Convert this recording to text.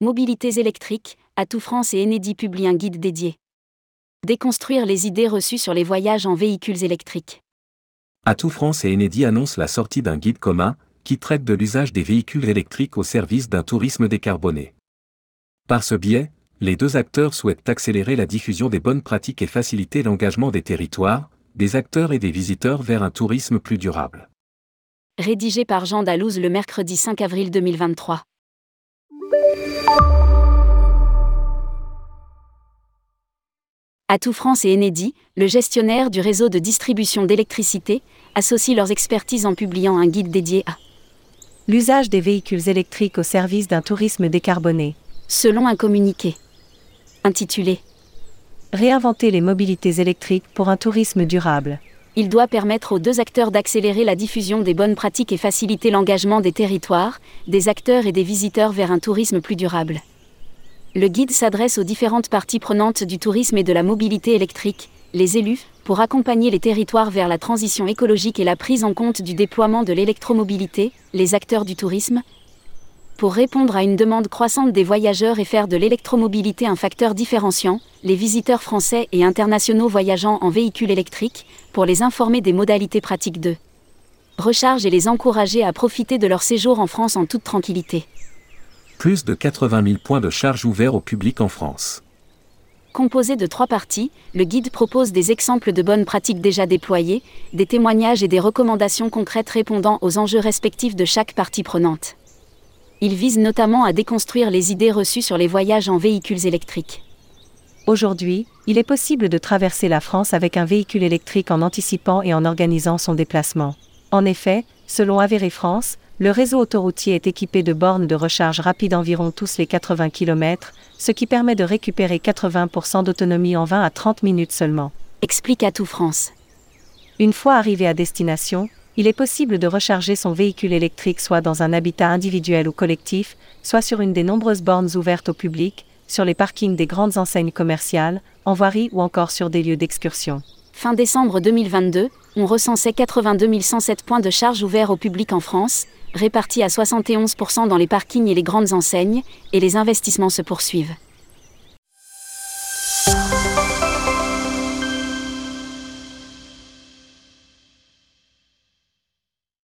Mobilités électriques, Atout France et Enedi publient un guide dédié. Déconstruire les idées reçues sur les voyages en véhicules électriques. Atout France et Enedi annoncent la sortie d'un guide commun, qui traite de l'usage des véhicules électriques au service d'un tourisme décarboné. Par ce biais, les deux acteurs souhaitent accélérer la diffusion des bonnes pratiques et faciliter l'engagement des territoires, des acteurs et des visiteurs vers un tourisme plus durable. Rédigé par Jean Dalouse le mercredi 5 avril 2023. Atout France et Enedi, le gestionnaire du réseau de distribution d'électricité, associent leurs expertises en publiant un guide dédié à l'usage des véhicules électriques au service d'un tourisme décarboné. Selon un communiqué intitulé Réinventer les mobilités électriques pour un tourisme durable. Il doit permettre aux deux acteurs d'accélérer la diffusion des bonnes pratiques et faciliter l'engagement des territoires, des acteurs et des visiteurs vers un tourisme plus durable. Le guide s'adresse aux différentes parties prenantes du tourisme et de la mobilité électrique, les élus, pour accompagner les territoires vers la transition écologique et la prise en compte du déploiement de l'électromobilité, les acteurs du tourisme, pour répondre à une demande croissante des voyageurs et faire de l'électromobilité un facteur différenciant, les visiteurs français et internationaux voyageant en véhicule électrique, pour les informer des modalités pratiques de recharge et les encourager à profiter de leur séjour en France en toute tranquillité plus de 80 000 points de charge ouverts au public en France. Composé de trois parties, le guide propose des exemples de bonnes pratiques déjà déployées, des témoignages et des recommandations concrètes répondant aux enjeux respectifs de chaque partie prenante. Il vise notamment à déconstruire les idées reçues sur les voyages en véhicules électriques. Aujourd'hui, il est possible de traverser la France avec un véhicule électrique en anticipant et en organisant son déplacement. En effet, selon Avéré France, le réseau autoroutier est équipé de bornes de recharge rapide environ tous les 80 km, ce qui permet de récupérer 80% d'autonomie en 20 à 30 minutes seulement. Explique à tout France. Une fois arrivé à destination, il est possible de recharger son véhicule électrique soit dans un habitat individuel ou collectif, soit sur une des nombreuses bornes ouvertes au public, sur les parkings des grandes enseignes commerciales, en voirie ou encore sur des lieux d'excursion. Fin décembre 2022, on recensait 82 107 points de charge ouverts au public en France, répartis à 71% dans les parkings et les grandes enseignes, et les investissements se poursuivent.